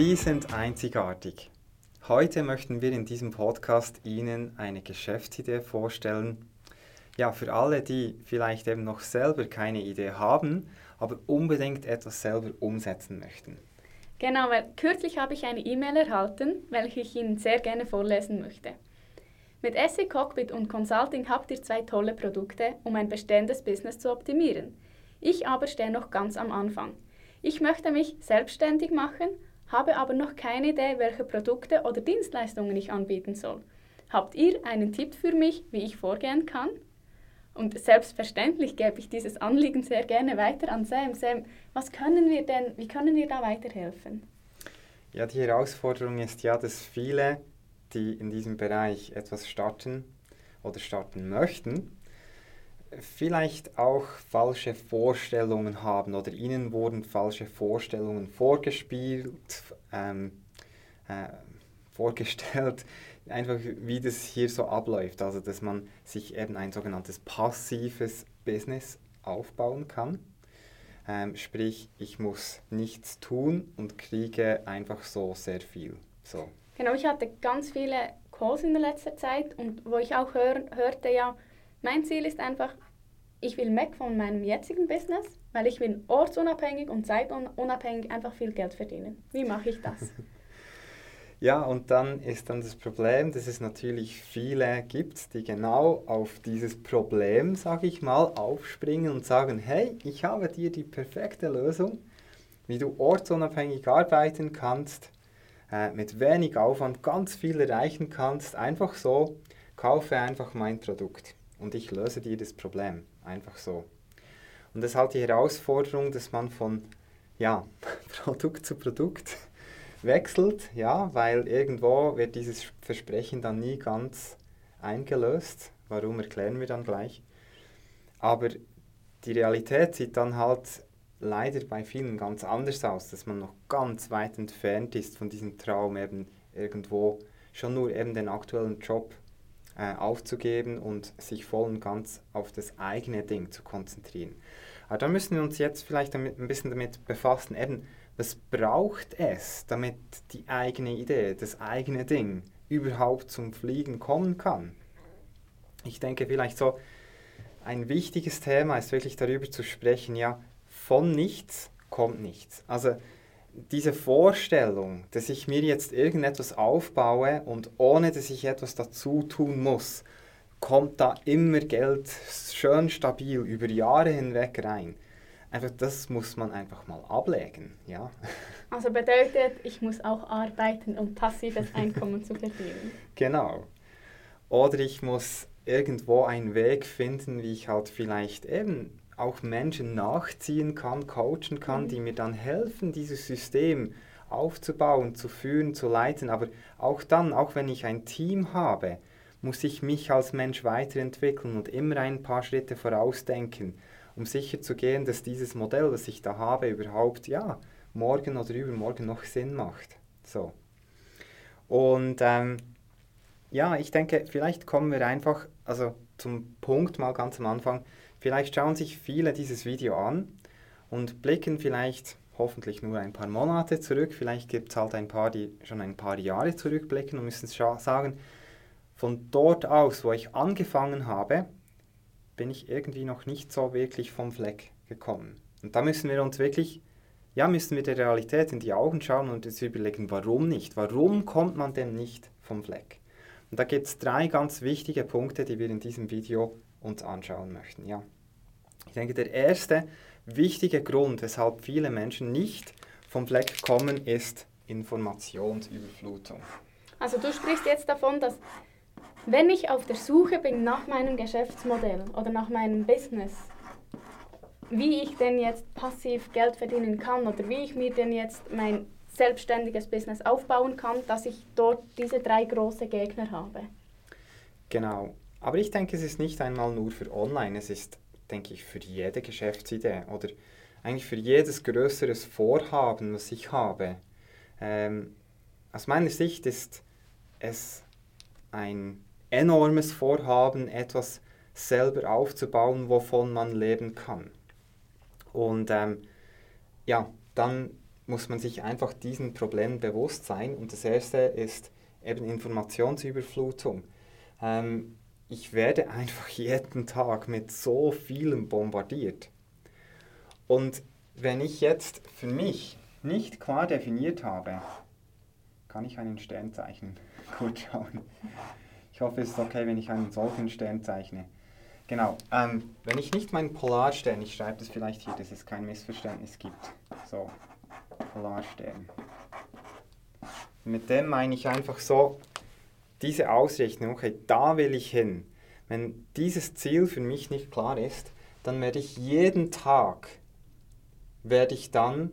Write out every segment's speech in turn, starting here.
Sie sind einzigartig. Heute möchten wir in diesem Podcast Ihnen eine Geschäftsidee vorstellen. Ja, für alle, die vielleicht eben noch selber keine Idee haben, aber unbedingt etwas selber umsetzen möchten. Genau, weil kürzlich habe ich eine E-Mail erhalten, welche ich Ihnen sehr gerne vorlesen möchte. Mit SE Cockpit und Consulting habt ihr zwei tolle Produkte, um ein bestehendes Business zu optimieren. Ich aber stehe noch ganz am Anfang. Ich möchte mich selbstständig machen, habe aber noch keine Idee, welche Produkte oder Dienstleistungen ich anbieten soll. Habt ihr einen Tipp für mich, wie ich vorgehen kann? Und selbstverständlich gebe ich dieses Anliegen sehr gerne weiter an Sam. Sam, was können wir denn, wie können wir da weiterhelfen? Ja, die Herausforderung ist ja, dass viele, die in diesem Bereich etwas starten oder starten möchten, vielleicht auch falsche Vorstellungen haben oder ihnen wurden falsche Vorstellungen vorgespielt, ähm, äh, vorgestellt, einfach wie das hier so abläuft. Also dass man sich eben ein sogenanntes passives Business aufbauen kann. Ähm, sprich, ich muss nichts tun und kriege einfach so sehr viel. So. Genau, ich hatte ganz viele Calls in der letzten Zeit und wo ich auch hör, hörte, ja, mein Ziel ist einfach, ich will weg von meinem jetzigen Business, weil ich will ortsunabhängig und zeitunabhängig einfach viel Geld verdienen. Wie mache ich das? Ja, und dann ist dann das Problem, dass es natürlich viele gibt, die genau auf dieses Problem, sage ich mal, aufspringen und sagen, hey, ich habe dir die perfekte Lösung, wie du ortsunabhängig arbeiten kannst, äh, mit wenig Aufwand ganz viel erreichen kannst, einfach so, kaufe einfach mein Produkt und ich löse dir das Problem. Einfach so. Und das ist halt die Herausforderung, dass man von ja, Produkt zu Produkt wechselt, ja, weil irgendwo wird dieses Versprechen dann nie ganz eingelöst. Warum erklären wir dann gleich. Aber die Realität sieht dann halt leider bei vielen ganz anders aus, dass man noch ganz weit entfernt ist von diesem Traum eben irgendwo schon nur eben den aktuellen Job äh, aufzugeben und sich voll und ganz auf das eigene Ding zu konzentrieren. Aber da müssen wir uns jetzt vielleicht damit, ein bisschen damit befassen, eben, was braucht es, damit die eigene Idee, das eigene Ding überhaupt zum Fliegen kommen kann? Ich denke vielleicht so, ein wichtiges Thema ist wirklich darüber zu sprechen, ja, von nichts kommt nichts. Also diese Vorstellung, dass ich mir jetzt irgendetwas aufbaue und ohne dass ich etwas dazu tun muss, kommt da immer Geld schön stabil über Jahre hinweg rein. Einfach das muss man einfach mal ablegen, ja. Also bedeutet, ich muss auch arbeiten, um passives Einkommen zu verdienen. Genau. Oder ich muss irgendwo einen Weg finden, wie ich halt vielleicht eben auch Menschen nachziehen kann, coachen kann, mhm. die mir dann helfen, dieses System aufzubauen, zu führen, zu leiten. Aber auch dann, auch wenn ich ein Team habe, muss ich mich als Mensch weiterentwickeln und immer ein paar Schritte vorausdenken, um sicherzugehen, dass dieses Modell, das ich da habe, überhaupt ja morgen oder übermorgen noch Sinn macht. So. Und ähm, ja, ich denke, vielleicht kommen wir einfach, also zum Punkt mal ganz am Anfang, Vielleicht schauen sich viele dieses Video an und blicken vielleicht hoffentlich nur ein paar Monate zurück. Vielleicht gibt es halt ein paar, die schon ein paar Jahre zurückblicken und müssen sagen, von dort aus, wo ich angefangen habe, bin ich irgendwie noch nicht so wirklich vom Fleck gekommen. Und da müssen wir uns wirklich, ja, müssen wir der Realität in die Augen schauen und uns überlegen, warum nicht? Warum kommt man denn nicht vom Fleck? Und da gibt es drei ganz wichtige Punkte, die wir in diesem Video uns anschauen möchten. Ja. Ich denke, der erste wichtige Grund, weshalb viele Menschen nicht vom Fleck kommen, ist Informationsüberflutung. Also du sprichst jetzt davon, dass wenn ich auf der Suche bin nach meinem Geschäftsmodell oder nach meinem Business, wie ich denn jetzt passiv Geld verdienen kann oder wie ich mir denn jetzt mein selbstständiges Business aufbauen kann, dass ich dort diese drei große Gegner habe. Genau. Aber ich denke, es ist nicht einmal nur für Online, es ist, denke ich, für jede Geschäftsidee oder eigentlich für jedes größeres Vorhaben, was ich habe. Ähm, aus meiner Sicht ist es ein enormes Vorhaben, etwas selber aufzubauen, wovon man leben kann. Und ähm, ja, dann muss man sich einfach diesen Problemen bewusst sein. Und das erste ist eben Informationsüberflutung. Ähm, ich werde einfach jeden Tag mit so vielem bombardiert. Und wenn ich jetzt für mich nicht klar definiert habe, kann ich einen Stern zeichnen. Gut schauen. Ich hoffe, es ist okay, wenn ich einen solchen Stern zeichne. Genau. Ähm, wenn ich nicht meinen Polarstern, ich schreibe das vielleicht hier, dass es kein Missverständnis gibt. So, Polarstern. Mit dem meine ich einfach so diese Ausrichtung, okay, da will ich hin. Wenn dieses Ziel für mich nicht klar ist, dann werde ich jeden Tag, werde ich dann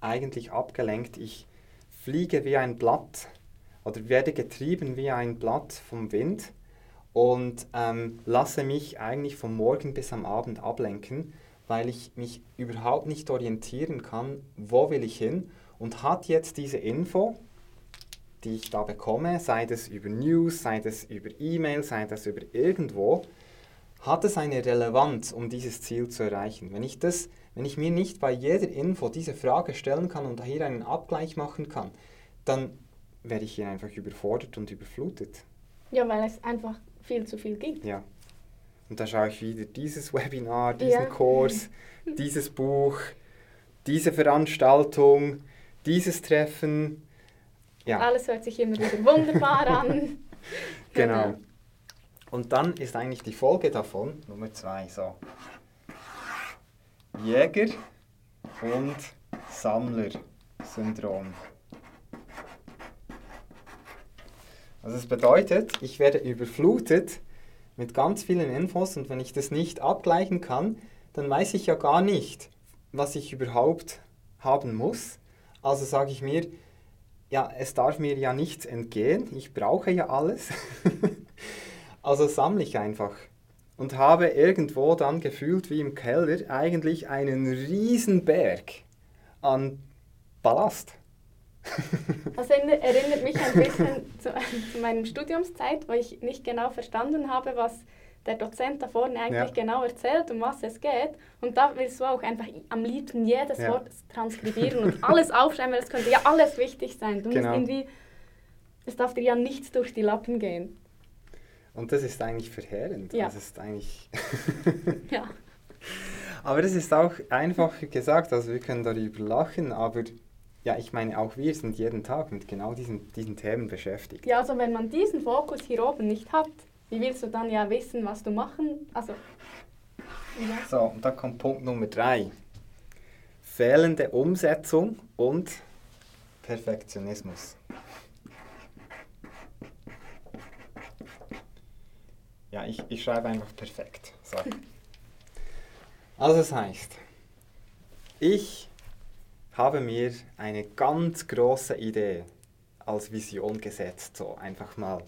eigentlich abgelenkt. Ich fliege wie ein Blatt oder werde getrieben wie ein Blatt vom Wind und ähm, lasse mich eigentlich vom Morgen bis am Abend ablenken, weil ich mich überhaupt nicht orientieren kann, wo will ich hin und hat jetzt diese Info, die ich da bekomme, sei das über News, sei das über E-Mail, sei das über irgendwo, hat es eine Relevanz, um dieses Ziel zu erreichen. Wenn ich, das, wenn ich mir nicht bei jeder Info diese Frage stellen kann und hier einen Abgleich machen kann, dann werde ich hier einfach überfordert und überflutet. Ja, weil es einfach viel zu viel gibt. Ja. Und dann schaue ich wieder dieses Webinar, diesen ja. Kurs, dieses Buch, diese Veranstaltung, dieses Treffen. Ja. Alles hört sich immer wieder wunderbar an. genau. genau. Und dann ist eigentlich die Folge davon, Nummer zwei, so. Jäger und Sammler-Syndrom. Also es bedeutet, ich werde überflutet mit ganz vielen Infos und wenn ich das nicht abgleichen kann, dann weiß ich ja gar nicht, was ich überhaupt haben muss. Also sage ich mir, ja, es darf mir ja nichts entgehen, ich brauche ja alles. also sammle ich einfach und habe irgendwo dann gefühlt wie im Keller eigentlich einen riesen Berg an Ballast. Das erinnert mich ein bisschen zu, zu meiner Studiumszeit, wo ich nicht genau verstanden habe, was der Dozent da vorne eigentlich ja. genau erzählt, um was es geht. Und da willst du auch einfach am liebsten jedes ja. Wort transkribieren und alles aufschreiben, weil es könnte ja alles wichtig sein. Du genau. musst irgendwie, es darf dir ja nichts durch die Lappen gehen. Und das ist eigentlich verheerend. Ja. Das ist eigentlich... ja. Aber das ist auch einfach gesagt, also wir können darüber lachen, aber ja, ich meine, auch wir sind jeden Tag mit genau diesen, diesen Themen beschäftigt. Ja, also wenn man diesen Fokus hier oben nicht hat, wie willst du dann ja wissen, was du machen? Also, ja. So, und dann kommt Punkt Nummer drei. Fehlende Umsetzung und Perfektionismus. Ja, ich, ich schreibe einfach perfekt. So. Also das heißt, ich habe mir eine ganz große Idee als Vision gesetzt. So einfach mal,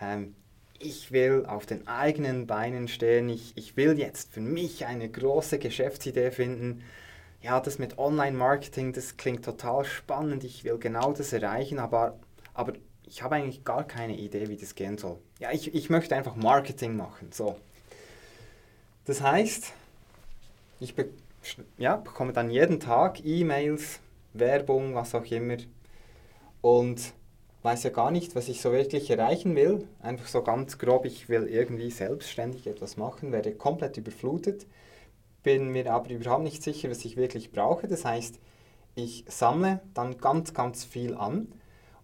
ähm, ich will auf den eigenen Beinen stehen, ich, ich will jetzt für mich eine große Geschäftsidee finden. Ja, das mit Online-Marketing, das klingt total spannend, ich will genau das erreichen, aber, aber ich habe eigentlich gar keine Idee, wie das gehen soll. Ja, ich, ich möchte einfach Marketing machen. So. Das heißt, ich be ja, bekomme dann jeden Tag E-Mails, Werbung, was auch immer und weiß ja gar nicht, was ich so wirklich erreichen will. Einfach so ganz grob, ich will irgendwie selbstständig etwas machen, werde komplett überflutet, bin mir aber überhaupt nicht sicher, was ich wirklich brauche. Das heißt, ich sammle dann ganz, ganz viel an.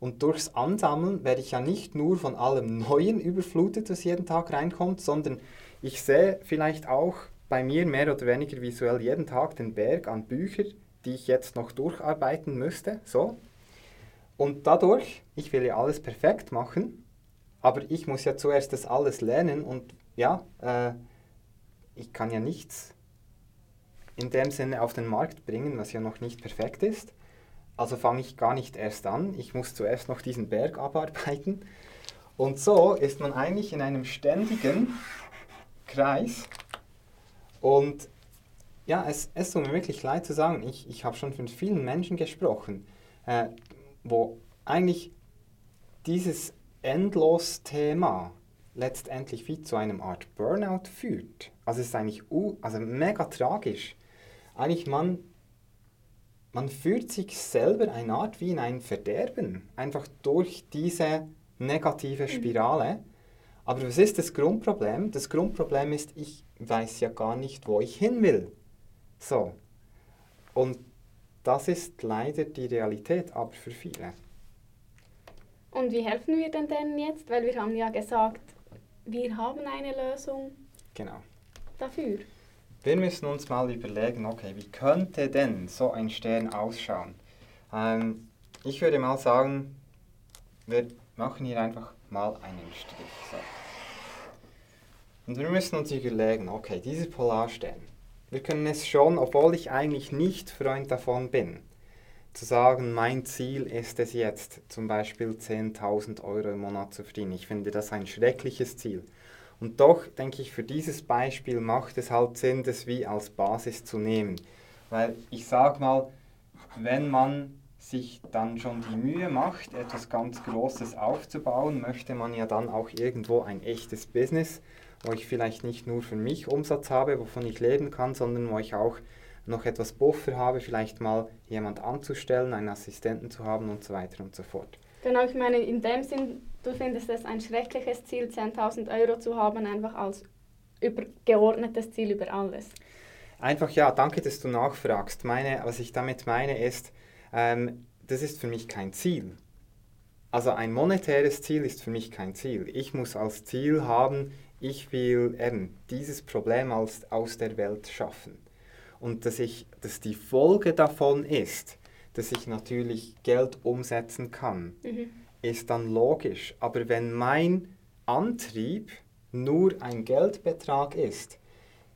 Und durchs Ansammeln werde ich ja nicht nur von allem Neuen überflutet, was jeden Tag reinkommt, sondern ich sehe vielleicht auch bei mir mehr oder weniger visuell jeden Tag den Berg an Büchern, die ich jetzt noch durcharbeiten müsste. So. Und dadurch, ich will ja alles perfekt machen, aber ich muss ja zuerst das alles lernen und ja, äh, ich kann ja nichts in dem Sinne auf den Markt bringen, was ja noch nicht perfekt ist. Also fange ich gar nicht erst an. Ich muss zuerst noch diesen Berg abarbeiten. Und so ist man eigentlich in einem ständigen Kreis und ja, es, es tut mir wirklich leid zu sagen, ich, ich habe schon mit vielen Menschen gesprochen, äh, wo eigentlich dieses Endlos-Thema letztendlich wie zu einem Art Burnout führt. Also es ist eigentlich also mega tragisch. Eigentlich man man führt sich selber eine Art wie in ein Verderben, einfach durch diese negative Spirale. Aber was ist das Grundproblem? Das Grundproblem ist, ich weiß ja gar nicht, wo ich hin will. So. Und das ist leider die Realität, aber für viele. Und wie helfen wir denn denen jetzt? Weil wir haben ja gesagt, wir haben eine Lösung Genau. dafür. Wir müssen uns mal überlegen, okay, wie könnte denn so ein Stern ausschauen? Ähm, ich würde mal sagen, wir machen hier einfach mal einen Strich. So. Und wir müssen uns überlegen, okay, dieser Polarstern, wir können es schon, obwohl ich eigentlich nicht Freund davon bin, zu sagen, mein Ziel ist es jetzt, zum Beispiel 10.000 Euro im Monat zu verdienen. Ich finde das ein schreckliches Ziel. Und doch denke ich, für dieses Beispiel macht es halt Sinn, das wie als Basis zu nehmen. Weil ich sage mal, wenn man sich dann schon die Mühe macht, etwas ganz Großes aufzubauen, möchte man ja dann auch irgendwo ein echtes Business, wo ich vielleicht nicht nur für mich Umsatz habe, wovon ich leben kann, sondern wo ich auch noch etwas Buffer habe, vielleicht mal jemand anzustellen, einen Assistenten zu haben und so weiter und so fort. Genau, ich meine, in dem Sinn, du findest es ein schreckliches Ziel, 10.000 Euro zu haben, einfach als übergeordnetes Ziel über alles. Einfach ja, danke, dass du nachfragst. Meine, was ich damit meine ist, ähm, das ist für mich kein Ziel. Also ein monetäres Ziel ist für mich kein Ziel. Ich muss als Ziel haben, ich will eben dieses Problem aus, aus der Welt schaffen. Und dass, ich, dass die Folge davon ist, dass ich natürlich Geld umsetzen kann, Mhm. ist dann logisch. Aber wenn mein Antrieb nur ein Geldbetrag ist,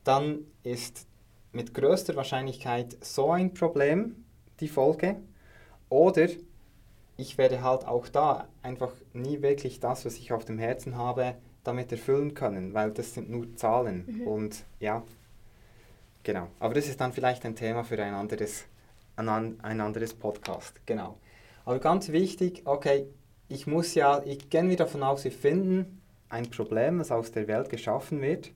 dann ist mit größter Wahrscheinlichkeit so ein Problem die Folge. Oder ich werde halt auch da einfach nie wirklich das, was ich auf dem Herzen habe, damit erfüllen können, weil das sind nur Zahlen. Mhm. Und ja, genau. Aber das ist dann vielleicht ein Thema für ein anderes, ein, ein anderes Podcast. Genau. Aber ganz wichtig, okay, ich muss ja, ich gehen wir davon aus, wir finden ein Problem, das aus der Welt geschaffen wird.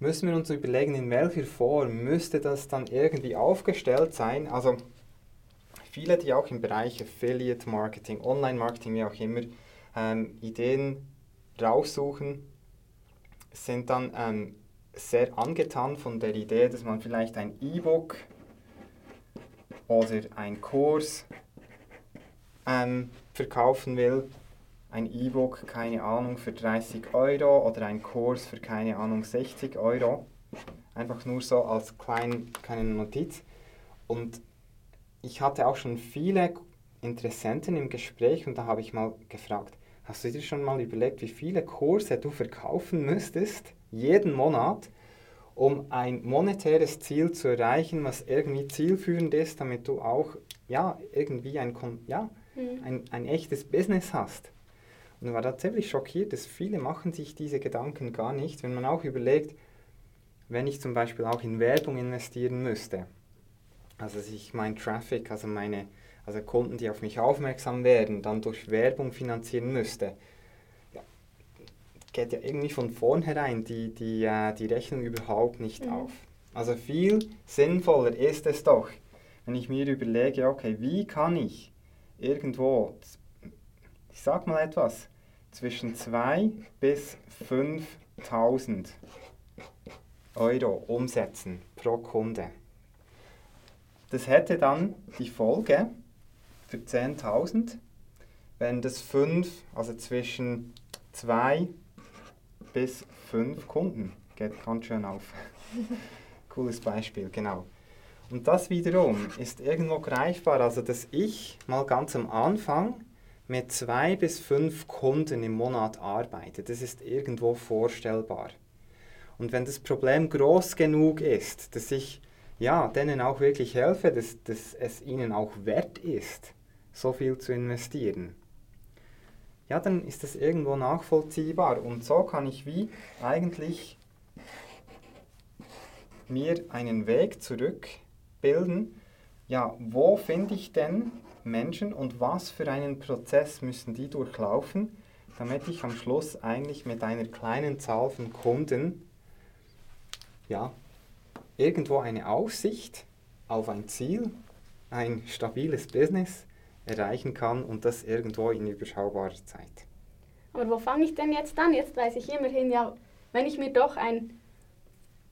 Müssen wir uns überlegen, in welcher Form müsste das dann irgendwie aufgestellt sein? Also viele, die auch im Bereich Affiliate Marketing, Online Marketing, wie auch immer, ähm, Ideen raussuchen, sind dann ähm, sehr angetan von der Idee, dass man vielleicht ein E-Book oder ein Kurs ähm, verkaufen will. Ein E-Book, keine Ahnung, für 30 Euro oder ein Kurs für, keine Ahnung, 60 Euro. Einfach nur so als klein, kleine Notiz. Und ich hatte auch schon viele Interessenten im Gespräch und da habe ich mal gefragt, hast du dir schon mal überlegt, wie viele Kurse du verkaufen müsstest, jeden Monat, um ein monetäres Ziel zu erreichen, was irgendwie zielführend ist, damit du auch ja, irgendwie ein, ja, Mhm. ein, ein echtes Business hast. Und ich war da ziemlich schockiert, dass viele machen sich diese Gedanken gar nicht, wenn man auch überlegt, wenn ich zum Beispiel auch in Werbung investieren müsste, also dass ich mein Traffic, also meine also Kunden, die auf mich aufmerksam werden, dann durch Werbung finanzieren müsste, ja, geht ja irgendwie von vornherein die, die, äh, die Rechnung überhaupt nicht Mhm. auf. Also viel sinnvoller ist es doch, wenn ich mir überlege, okay, wie kann ich irgendwo, ich sag mal etwas, zwischen 2 bis 5000 Euro umsetzen pro Kunde. Das hätte dann die Folge für 10.000, wenn das 5, also zwischen 2 bis 5 Kunden, geht ganz schön auf. Cooles Beispiel, genau. Und das wiederum ist irgendwo greifbar, also dass ich mal ganz am Anfang mit zwei bis fünf Kunden im Monat arbeite. Das ist irgendwo vorstellbar. Und wenn das Problem groß genug ist, dass ich ja, denen auch wirklich helfe, dass, dass es ihnen auch wert ist, so viel zu investieren, ja, dann ist das irgendwo nachvollziehbar. Und so kann ich wie eigentlich mir einen Weg zurückbilden, ja, wo finde ich denn Menschen und was für einen Prozess müssen die durchlaufen, damit ich am Schluss eigentlich mit einer kleinen Zahl von Kunden ja, irgendwo eine Aussicht auf ein Ziel, ein stabiles Business erreichen kann und das irgendwo in überschaubarer Zeit. Aber wo fange ich denn jetzt an? Jetzt weiß ich immerhin ja, wenn ich mir doch ein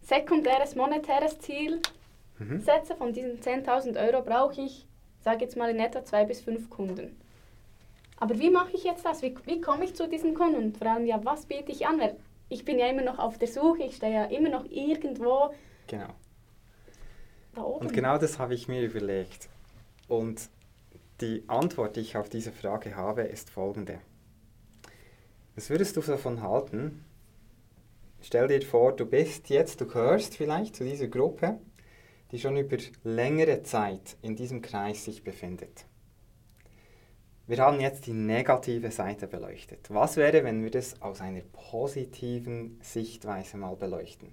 sekundäres monetäres Ziel mhm. setze, von diesen 10.000 Euro brauche ich, sage jetzt mal in etwa zwei bis fünf Kunden. Aber wie mache ich jetzt das? Wie, wie komme ich zu diesen Kunden? Und vor allem, ja, was biete ich an? Weil ich bin ja immer noch auf der Suche, ich stehe ja immer noch irgendwo. Genau. Da oben. Und genau das habe ich mir überlegt. Und die Antwort, die ich auf diese Frage habe, ist folgende. Was würdest du davon halten? Stell dir vor, du bist jetzt, du gehörst vielleicht zu dieser Gruppe, die schon über längere Zeit in diesem Kreis sich befindet. Wir haben jetzt die negative Seite beleuchtet. Was wäre, wenn wir das aus einer positiven Sichtweise mal beleuchten?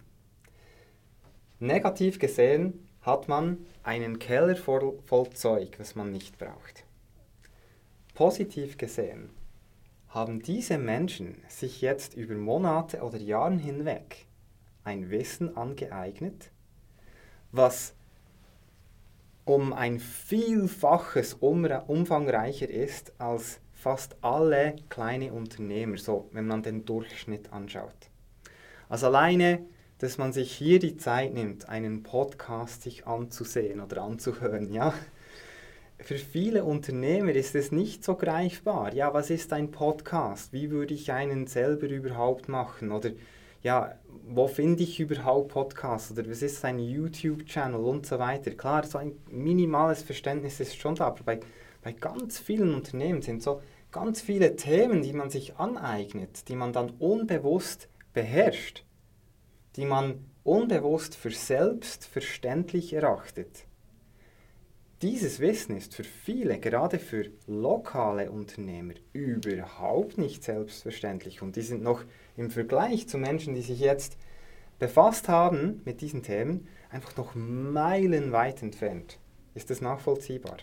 Negativ gesehen hat man einen Keller voll, voll Zeug, was man nicht braucht. Positiv gesehen haben diese Menschen sich jetzt über Monate oder Jahre hinweg ein Wissen angeeignet, was um ein Vielfaches umfangreicher ist als fast alle kleine Unternehmer, so wenn man den Durchschnitt anschaut. Also alleine, dass man sich hier die Zeit nimmt, einen Podcast sich anzusehen oder anzuhören, ja, für viele Unternehmer ist es nicht so greifbar. Ja, was ist ein Podcast? Wie würde ich einen selber überhaupt machen? Oder ja, wo finde ich überhaupt Podcasts? Oder was ist ein YouTube-Channel und so weiter? Klar, so ein minimales Verständnis ist schon da, aber bei, bei ganz vielen Unternehmen sind so ganz viele Themen, die man sich aneignet, die man dann unbewusst beherrscht, die man unbewusst für selbstverständlich erachtet. Dieses Wissen ist für viele, gerade für lokale Unternehmer, überhaupt nicht selbstverständlich. Und die sind noch im Vergleich zu Menschen, die sich jetzt befasst haben mit diesen Themen, einfach noch meilenweit entfernt. Ist das nachvollziehbar?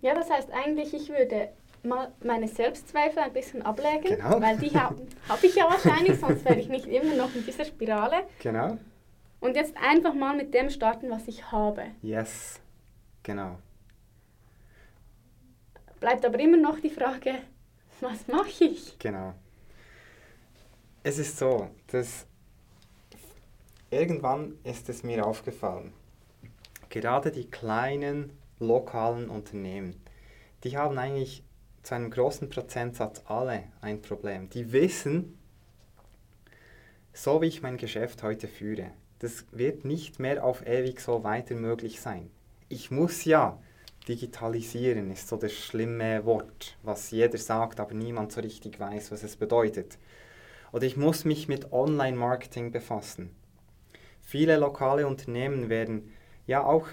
Ja, das heißt eigentlich, ich würde mal meine Selbstzweifel ein bisschen ablegen, genau. weil die habe hab ich ja wahrscheinlich, sonst wäre ich nicht immer noch in dieser Spirale. Genau. Und jetzt einfach mal mit dem starten, was ich habe. Yes. Genau. Bleibt aber immer noch die Frage, was mache ich? Genau. Es ist so, dass irgendwann ist es mir aufgefallen, gerade die kleinen lokalen Unternehmen, die haben eigentlich zu einem großen Prozentsatz alle ein Problem. Die wissen, so wie ich mein Geschäft heute führe, das wird nicht mehr auf ewig so weiter möglich sein ich muss ja digitalisieren, ist so das schlimme Wort, was jeder sagt, aber niemand so richtig weiß, was es bedeutet. Oder ich muss mich mit Online-Marketing befassen. Viele lokale Unternehmen werden ja auch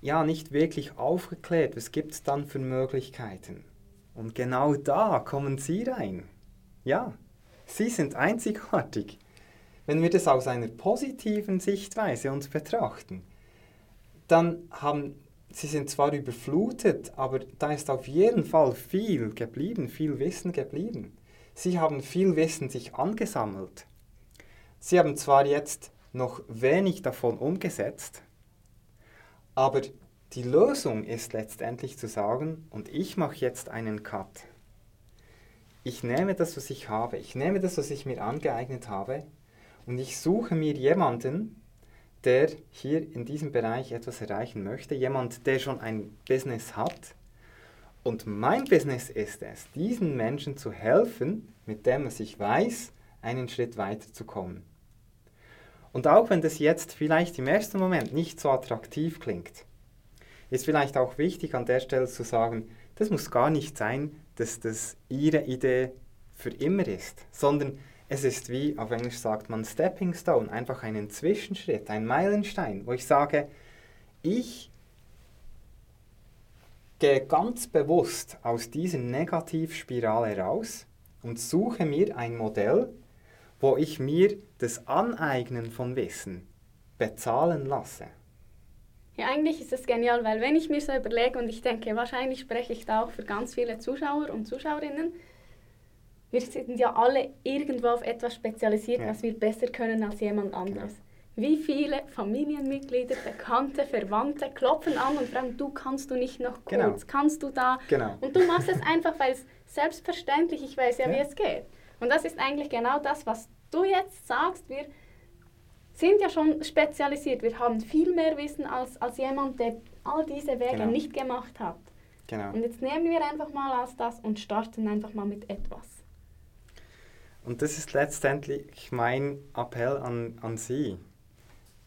ja, nicht wirklich aufgeklärt, was gibt es dann für Möglichkeiten. Und genau da kommen Sie rein. Ja, Sie sind einzigartig. Wenn wir das aus einer positiven Sichtweise uns betrachten, dann haben sie sind zwar überflutet, aber da ist auf jeden Fall viel geblieben, viel Wissen geblieben. Sie haben viel Wissen sich angesammelt. Sie haben zwar jetzt noch wenig davon umgesetzt, aber die Lösung ist letztendlich zu sagen, und ich mache jetzt einen Cut. Ich nehme das, was ich habe, ich nehme das, was ich mir angeeignet habe, und ich suche mir jemanden, der hier in diesem Bereich etwas erreichen möchte, jemand, der schon ein Business hat. Und mein Business ist es, diesen Menschen zu helfen, mit dem, was ich weiß, einen Schritt weiter zu kommen. Und auch wenn das jetzt vielleicht im ersten Moment nicht so attraktiv klingt, ist vielleicht auch wichtig an der Stelle zu sagen, das muss gar nicht sein, dass das Ihre Idee für immer ist, sondern es ist wie, auf Englisch sagt man Stepping Stone, einfach einen Zwischenschritt, ein Meilenstein, wo ich sage, ich gehe ganz bewusst aus dieser Negativspirale raus und suche mir ein Modell, wo ich mir das Aneignen von Wissen bezahlen lasse. Ja, eigentlich ist das genial, weil wenn ich mir so überlege und ich denke, wahrscheinlich spreche ich da auch für ganz viele Zuschauer und Zuschauerinnen, wir sind ja alle irgendwo auf etwas spezialisiert, ja. was wir besser können als jemand anderes. Ja. Wie viele Familienmitglieder, Bekannte, Verwandte klopfen an und fragen, du kannst du nicht noch kurz, genau. kannst du da? Genau. Und du machst es einfach, weil es selbstverständlich, ich weiß ja, ja, wie es geht. Und das ist eigentlich genau das, was du jetzt sagst. Wir sind ja schon spezialisiert, wir haben viel mehr Wissen als, als jemand, der all diese Wege genau. nicht gemacht hat. Genau. Und jetzt nehmen wir einfach mal aus das und starten einfach mal mit etwas. Und das ist letztendlich mein Appell an, an Sie.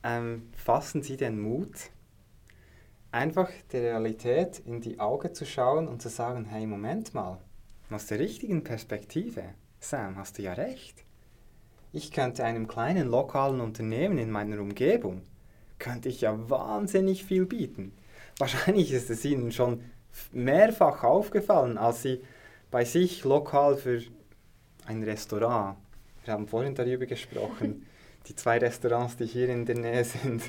Ähm, fassen Sie den Mut, einfach der Realität in die Augen zu schauen und zu sagen, hey, Moment mal, aus der richtigen Perspektive, Sam, hast du ja recht. Ich könnte einem kleinen lokalen Unternehmen in meiner Umgebung, könnte ich ja wahnsinnig viel bieten. Wahrscheinlich ist es Ihnen schon mehrfach aufgefallen, als Sie bei sich lokal für ein Restaurant, wir haben vorhin darüber gesprochen, die zwei Restaurants, die hier in der Nähe sind,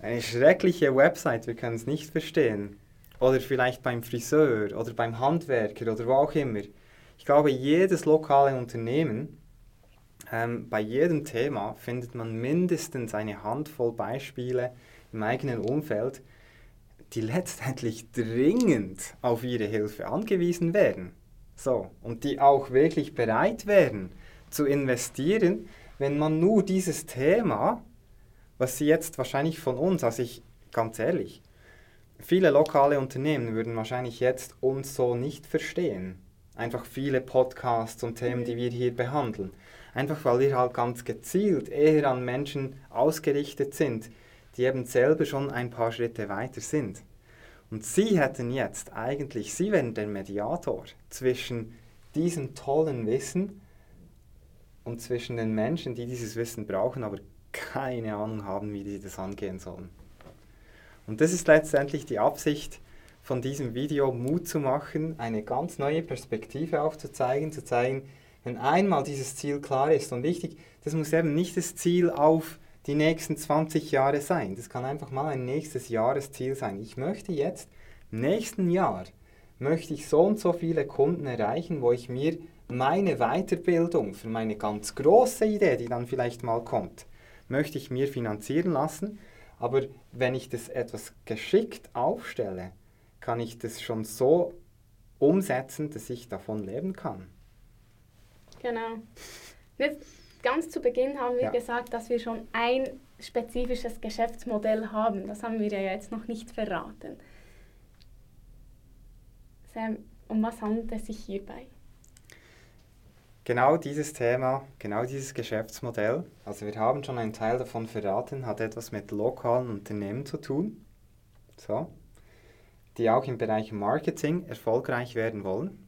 eine schreckliche Website, wir können es nicht verstehen. Oder vielleicht beim Friseur oder beim Handwerker oder wo auch immer. Ich glaube, jedes lokale Unternehmen, ähm, bei jedem Thema findet man mindestens eine Handvoll Beispiele im eigenen Umfeld, die letztendlich dringend auf ihre Hilfe angewiesen werden. So, und die auch wirklich bereit wären zu investieren, wenn man nur dieses Thema, was sie jetzt wahrscheinlich von uns, also ich ganz ehrlich, viele lokale Unternehmen würden wahrscheinlich jetzt uns so nicht verstehen. Einfach viele Podcasts und Themen, die wir hier behandeln. Einfach weil wir halt ganz gezielt eher an Menschen ausgerichtet sind, die eben selber schon ein paar Schritte weiter sind. Und Sie hätten jetzt eigentlich, Sie wären der Mediator zwischen diesem tollen Wissen und zwischen den Menschen, die dieses Wissen brauchen, aber keine Ahnung haben, wie sie das angehen sollen. Und das ist letztendlich die Absicht von diesem Video, Mut zu machen, eine ganz neue Perspektive aufzuzeigen, zu zeigen, wenn einmal dieses Ziel klar ist und wichtig, das muss eben nicht das Ziel auf die nächsten 20 Jahre sein. Das kann einfach mal ein nächstes Jahresziel sein. Ich möchte jetzt, im nächsten Jahr, möchte ich so und so viele Kunden erreichen, wo ich mir meine Weiterbildung für meine ganz große Idee, die dann vielleicht mal kommt, möchte ich mir finanzieren lassen. Aber wenn ich das etwas geschickt aufstelle, kann ich das schon so umsetzen, dass ich davon leben kann. Genau. Jetzt ganz zu Beginn haben wir ja. gesagt, dass wir schon ein spezifisches Geschäftsmodell haben. Das haben wir ja jetzt noch nicht verraten. Sam, um was handelt es sich hierbei? Genau dieses Thema, genau dieses Geschäftsmodell, also wir haben schon einen Teil davon verraten, hat etwas mit lokalen Unternehmen zu tun, so, die auch im Bereich Marketing erfolgreich werden wollen.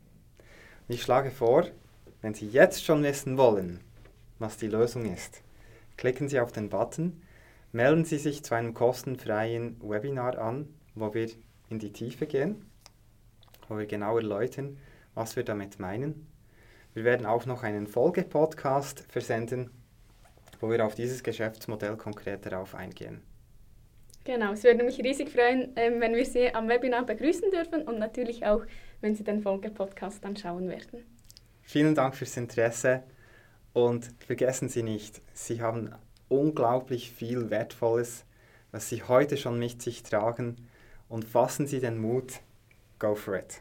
Ich schlage vor, wenn Sie jetzt schon wissen wollen, was die Lösung ist. Klicken Sie auf den Button, melden Sie sich zu einem kostenfreien Webinar an, wo wir in die Tiefe gehen, wo wir genau erläutern, was wir damit meinen. Wir werden auch noch einen Folgepodcast versenden, wo wir auf dieses Geschäftsmodell konkret darauf eingehen. Genau, es würde mich riesig freuen, ähm, wenn wir Sie am Webinar begrüßen dürfen und natürlich auch, wenn Sie den Folgepodcast dann schauen werden. Vielen Dank fürs Interesse. Und vergessen Sie nicht, Sie haben unglaublich viel Wertvolles, was Sie heute schon mit sich tragen. Und fassen Sie den Mut, go for it.